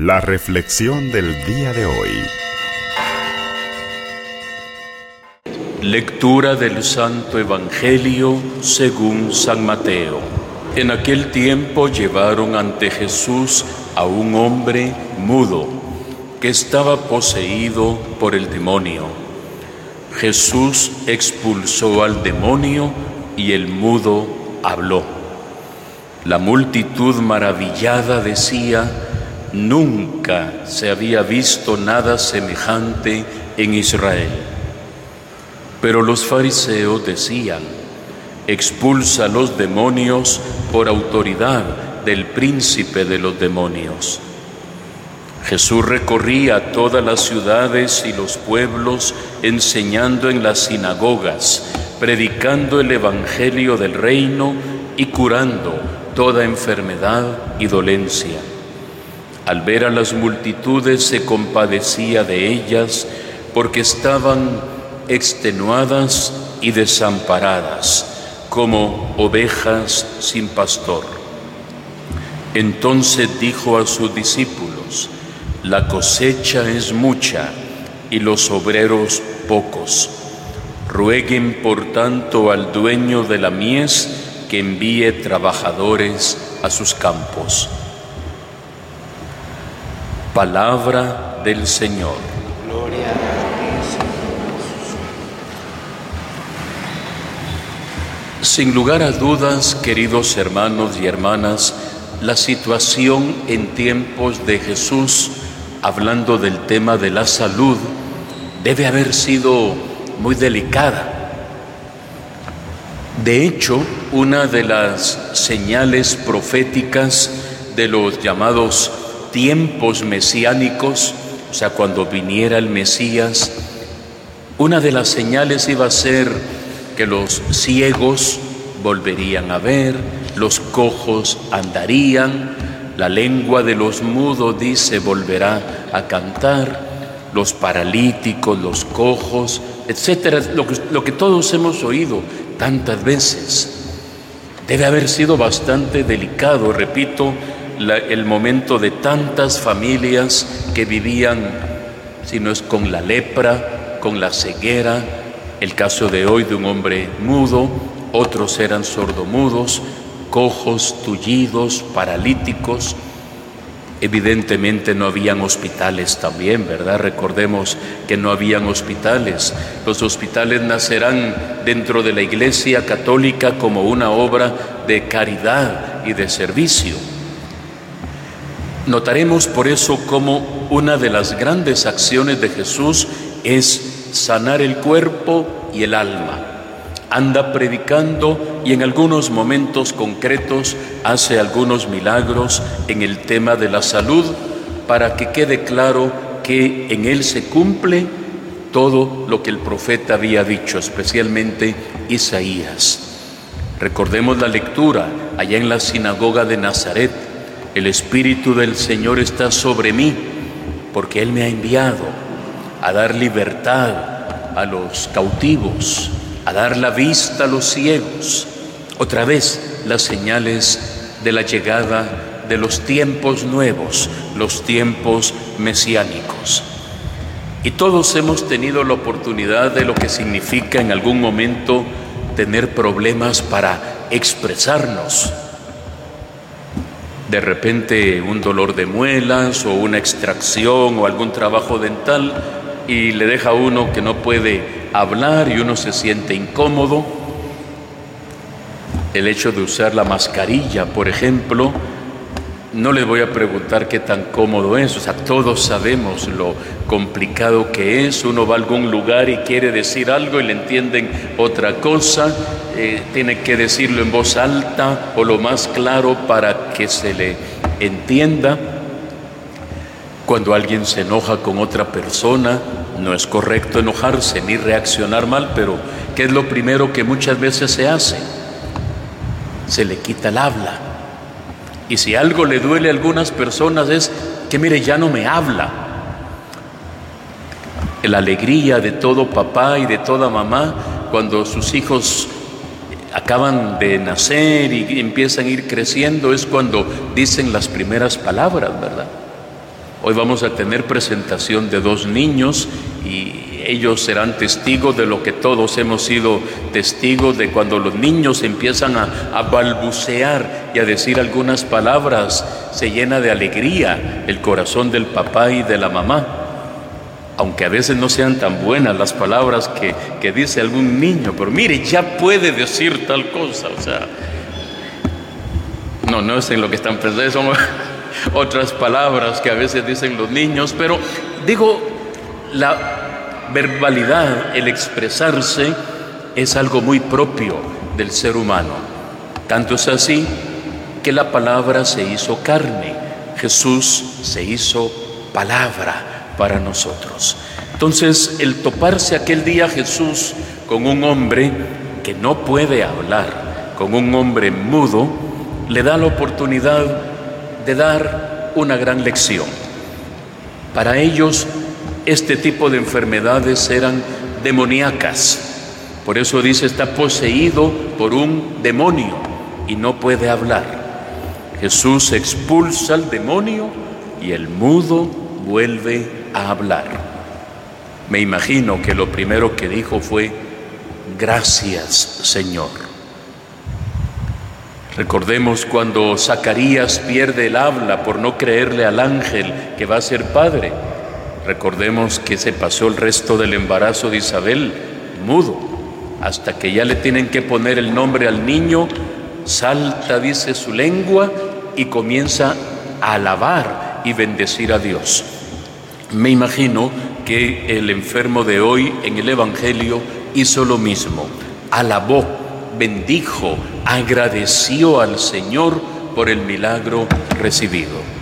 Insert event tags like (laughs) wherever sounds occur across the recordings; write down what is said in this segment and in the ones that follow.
La reflexión del día de hoy. Lectura del Santo Evangelio según San Mateo. En aquel tiempo llevaron ante Jesús a un hombre mudo que estaba poseído por el demonio. Jesús expulsó al demonio y el mudo habló. La multitud maravillada decía, Nunca se había visto nada semejante en Israel. Pero los fariseos decían, expulsa los demonios por autoridad del príncipe de los demonios. Jesús recorría todas las ciudades y los pueblos enseñando en las sinagogas, predicando el Evangelio del reino y curando toda enfermedad y dolencia. Al ver a las multitudes se compadecía de ellas porque estaban extenuadas y desamparadas como ovejas sin pastor. Entonces dijo a sus discípulos, la cosecha es mucha y los obreros pocos. Rueguen por tanto al dueño de la mies que envíe trabajadores a sus campos. Palabra del Señor. Gloria a Sin lugar a dudas, queridos hermanos y hermanas, la situación en tiempos de Jesús, hablando del tema de la salud, debe haber sido muy delicada. De hecho, una de las señales proféticas de los llamados tiempos mesiánicos, o sea, cuando viniera el Mesías, una de las señales iba a ser que los ciegos volverían a ver, los cojos andarían, la lengua de los mudos dice volverá a cantar, los paralíticos, los cojos, etcétera, lo que, lo que todos hemos oído tantas veces. Debe haber sido bastante delicado, repito, el momento de tantas familias que vivían, si no es con la lepra, con la ceguera, el caso de hoy de un hombre mudo, otros eran sordomudos, cojos, tullidos, paralíticos. Evidentemente no habían hospitales también, ¿verdad? Recordemos que no habían hospitales. Los hospitales nacerán dentro de la Iglesia Católica como una obra de caridad y de servicio. Notaremos por eso como una de las grandes acciones de Jesús es sanar el cuerpo y el alma. Anda predicando y en algunos momentos concretos hace algunos milagros en el tema de la salud para que quede claro que en él se cumple todo lo que el profeta había dicho, especialmente Isaías. Recordemos la lectura allá en la sinagoga de Nazaret el Espíritu del Señor está sobre mí, porque Él me ha enviado a dar libertad a los cautivos, a dar la vista a los ciegos. Otra vez las señales de la llegada de los tiempos nuevos, los tiempos mesiánicos. Y todos hemos tenido la oportunidad de lo que significa en algún momento tener problemas para expresarnos de repente un dolor de muelas o una extracción o algún trabajo dental y le deja a uno que no puede hablar y uno se siente incómodo. El hecho de usar la mascarilla, por ejemplo, no les voy a preguntar qué tan cómodo es, o sea, todos sabemos lo complicado que es, uno va a algún lugar y quiere decir algo y le entienden otra cosa, eh, tiene que decirlo en voz alta o lo más claro para que se le entienda. Cuando alguien se enoja con otra persona, no es correcto enojarse ni reaccionar mal, pero ¿qué es lo primero que muchas veces se hace? Se le quita el habla y si algo le duele a algunas personas es que, mire, ya no me habla. La alegría de todo papá y de toda mamá cuando sus hijos acaban de nacer y empiezan a ir creciendo es cuando dicen las primeras palabras, ¿verdad? Hoy vamos a tener presentación de dos niños y ellos serán testigos de lo que todos hemos sido testigos de cuando los niños empiezan a, a, balbucear y a decir algunas palabras, se llena de alegría el corazón del papá y de la mamá. Aunque a veces no sean tan buenas las palabras que, que dice algún niño, pero mire, ya puede decir tal cosa, o sea, no, no es en lo que están pensando, son (laughs) otras palabras que a veces dicen los niños, pero digo, la verbalidad, el expresarse, es algo muy propio del ser humano. Tanto es así que la palabra se hizo carne, Jesús se hizo palabra para nosotros. Entonces, el toparse aquel día Jesús con un hombre que no puede hablar, con un hombre mudo, le da la oportunidad de dar una gran lección. Para ellos, este tipo de enfermedades eran demoníacas. Por eso dice, está poseído por un demonio y no puede hablar. Jesús expulsa al demonio y el mudo vuelve a hablar. Me imagino que lo primero que dijo fue, gracias Señor. Recordemos cuando Zacarías pierde el habla por no creerle al ángel que va a ser padre. Recordemos que se pasó el resto del embarazo de Isabel mudo, hasta que ya le tienen que poner el nombre al niño, salta, dice su lengua, y comienza a alabar y bendecir a Dios. Me imagino que el enfermo de hoy en el Evangelio hizo lo mismo, alabó bendijo, agradeció al Señor por el milagro recibido.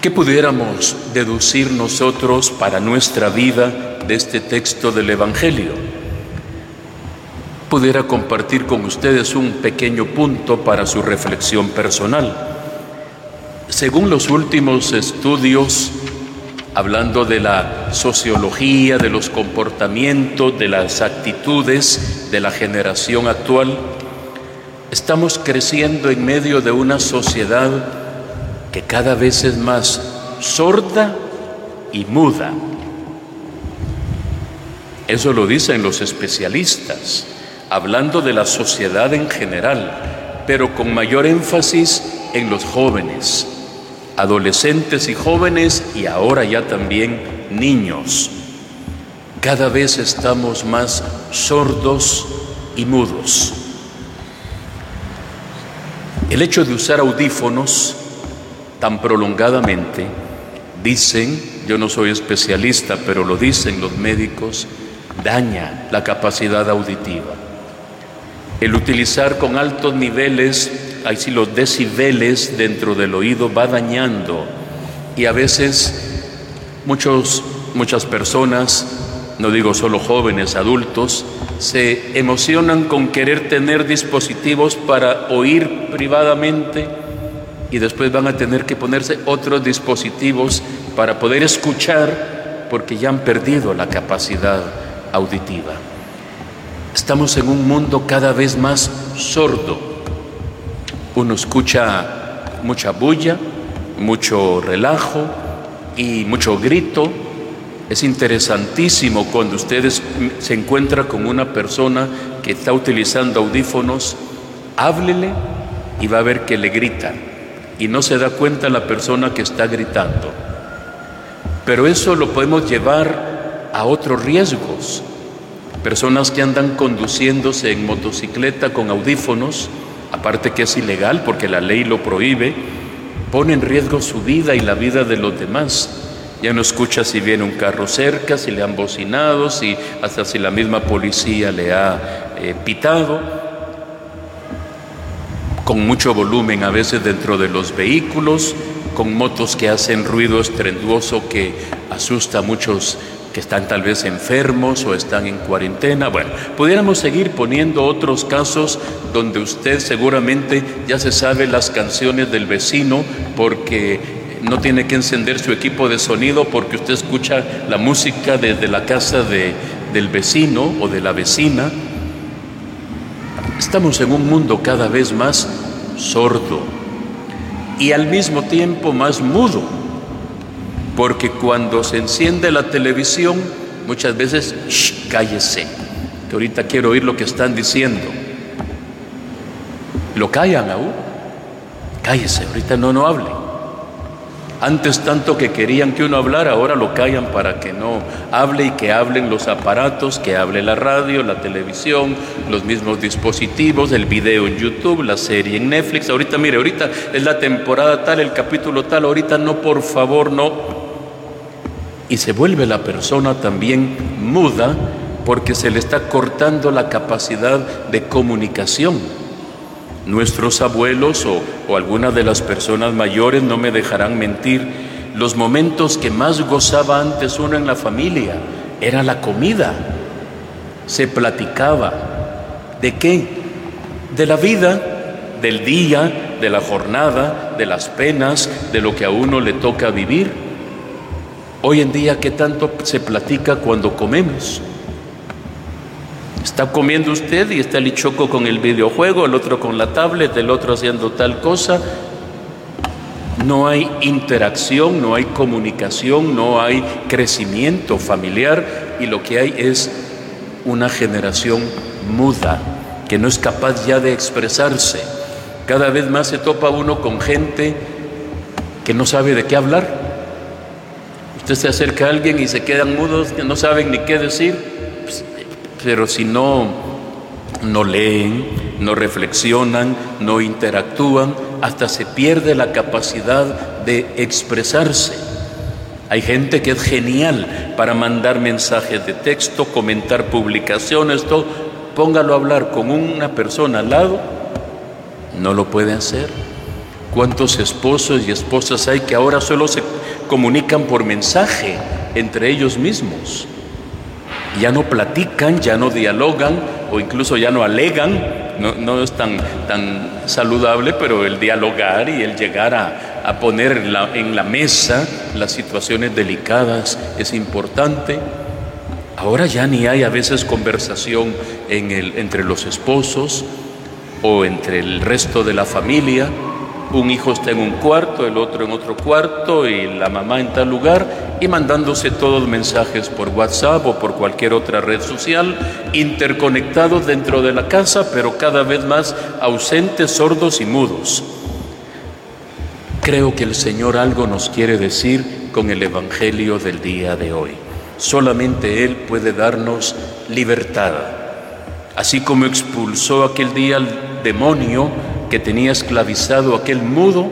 ¿Qué pudiéramos deducir nosotros para nuestra vida de este texto del Evangelio? Pudiera compartir con ustedes un pequeño punto para su reflexión personal. Según los últimos estudios hablando de la sociología, de los comportamientos, de las actitudes de la generación actual, estamos creciendo en medio de una sociedad que cada vez es más sorda y muda. Eso lo dicen los especialistas, hablando de la sociedad en general, pero con mayor énfasis en los jóvenes adolescentes y jóvenes y ahora ya también niños. Cada vez estamos más sordos y mudos. El hecho de usar audífonos tan prolongadamente, dicen, yo no soy especialista, pero lo dicen los médicos, daña la capacidad auditiva. El utilizar con altos niveles ahí sí los decibeles dentro del oído va dañando y a veces muchos, muchas personas, no digo solo jóvenes, adultos, se emocionan con querer tener dispositivos para oír privadamente y después van a tener que ponerse otros dispositivos para poder escuchar porque ya han perdido la capacidad auditiva. Estamos en un mundo cada vez más sordo uno escucha mucha bulla, mucho relajo y mucho grito. Es interesantísimo cuando ustedes se encuentran con una persona que está utilizando audífonos, háblele y va a ver que le gritan y no se da cuenta la persona que está gritando. Pero eso lo podemos llevar a otros riesgos. Personas que andan conduciéndose en motocicleta con audífonos aparte que es ilegal porque la ley lo prohíbe, pone en riesgo su vida y la vida de los demás. Ya no escucha si viene un carro cerca, si le han bocinado, si hasta si la misma policía le ha eh, pitado, con mucho volumen a veces dentro de los vehículos, con motos que hacen ruido estrenduoso que asusta a muchos que están tal vez enfermos o están en cuarentena. Bueno, pudiéramos seguir poniendo otros casos donde usted seguramente ya se sabe las canciones del vecino porque no tiene que encender su equipo de sonido porque usted escucha la música desde la casa de, del vecino o de la vecina. Estamos en un mundo cada vez más sordo y al mismo tiempo más mudo porque cuando se enciende la televisión, muchas veces, cállese, que ahorita quiero oír lo que están diciendo. Lo callan aún, cállese, ahorita no, no hable. Antes tanto que querían que uno hablara, ahora lo callan para que no hable y que hablen los aparatos, que hable la radio, la televisión, los mismos dispositivos, el video en YouTube, la serie en Netflix. Ahorita, mire, ahorita es la temporada tal, el capítulo tal, ahorita no, por favor, no. Y se vuelve la persona también muda porque se le está cortando la capacidad de comunicación. Nuestros abuelos o, o algunas de las personas mayores no me dejarán mentir, los momentos que más gozaba antes uno en la familia era la comida. Se platicaba. ¿De qué? De la vida, del día, de la jornada, de las penas, de lo que a uno le toca vivir. Hoy en día, ¿qué tanto se platica cuando comemos? Está comiendo usted y está el choco con el videojuego, el otro con la tablet, el otro haciendo tal cosa. No hay interacción, no hay comunicación, no hay crecimiento familiar y lo que hay es una generación muda que no es capaz ya de expresarse. Cada vez más se topa uno con gente que no sabe de qué hablar. Usted se acerca a alguien y se quedan mudos, que no saben ni qué decir pero si no, no leen, no reflexionan, no interactúan, hasta se pierde la capacidad de expresarse. Hay gente que es genial para mandar mensajes de texto, comentar publicaciones, todo. Póngalo a hablar con una persona al lado, no lo puede hacer. ¿Cuántos esposos y esposas hay que ahora solo se comunican por mensaje entre ellos mismos? Ya no platican, ya no dialogan o incluso ya no alegan. No, es tan, tan saludable, pero el dialogar y el llegar a, a poner en la, en la mesa las situaciones delicadas es importante. Ahora ya ni hay a veces conversación en el, entre los esposos o entre el resto de la familia un hijo está en un cuarto, el otro en otro cuarto y la mamá en tal lugar y mandándose todos mensajes por WhatsApp o por cualquier otra red social, interconectados dentro de la casa, pero cada vez más ausentes, sordos y mudos. Creo que el Señor algo nos quiere decir con el Evangelio del día de hoy. Solamente Él puede darnos libertad. Así como expulsó aquel día al demonio, que tenía esclavizado aquel mudo,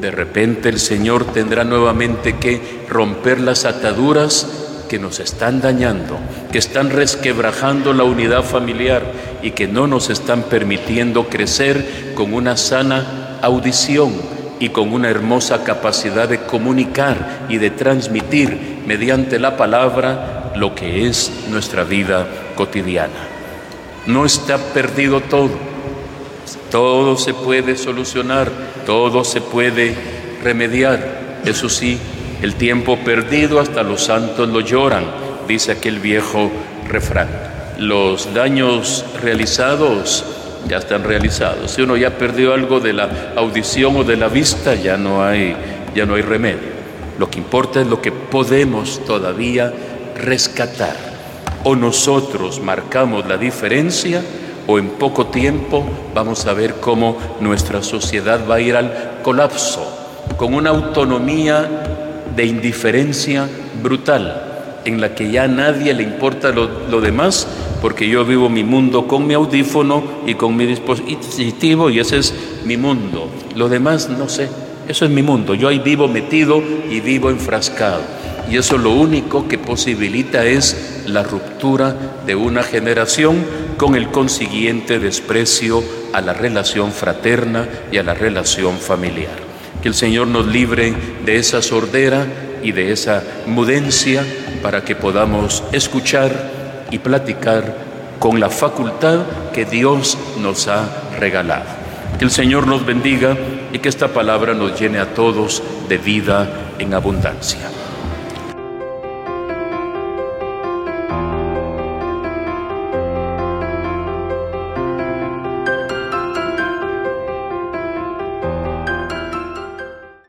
de repente el Señor tendrá nuevamente que romper las ataduras que nos están dañando, que están resquebrajando la unidad familiar y que no nos están permitiendo crecer con una sana audición y con una hermosa capacidad de comunicar y de transmitir mediante la palabra lo que es nuestra vida cotidiana. No está perdido todo todo se puede solucionar, todo se puede remediar. Eso sí, el tiempo perdido hasta los santos lo lloran, dice aquel viejo refrán. Los daños realizados ya están realizados. Si uno ya perdió algo de la audición o de la vista, ya no hay, ya no hay remedio. Lo que importa es lo que podemos todavía rescatar. O nosotros marcamos la diferencia o en poco tiempo vamos a ver cómo nuestra sociedad va a ir al colapso, con una autonomía de indiferencia brutal, en la que ya a nadie le importa lo, demás, porque yo vivo mi mundo con mi audífono y con mi dispositivo y ese es mi mundo. Lo demás no sé, eso es mi mundo, yo ahí vivo metido y vivo enfrascado. Y eso lo único que posibilita es la ruptura de una generación con el consiguiente desprecio a la relación fraterna y a la relación familiar. Que el Señor nos libre de esa sordera y de esa mudencia para que podamos escuchar y platicar con la facultad que Dios nos ha regalado. Que el Señor nos bendiga y que esta palabra nos llene a todos de vida en abundancia.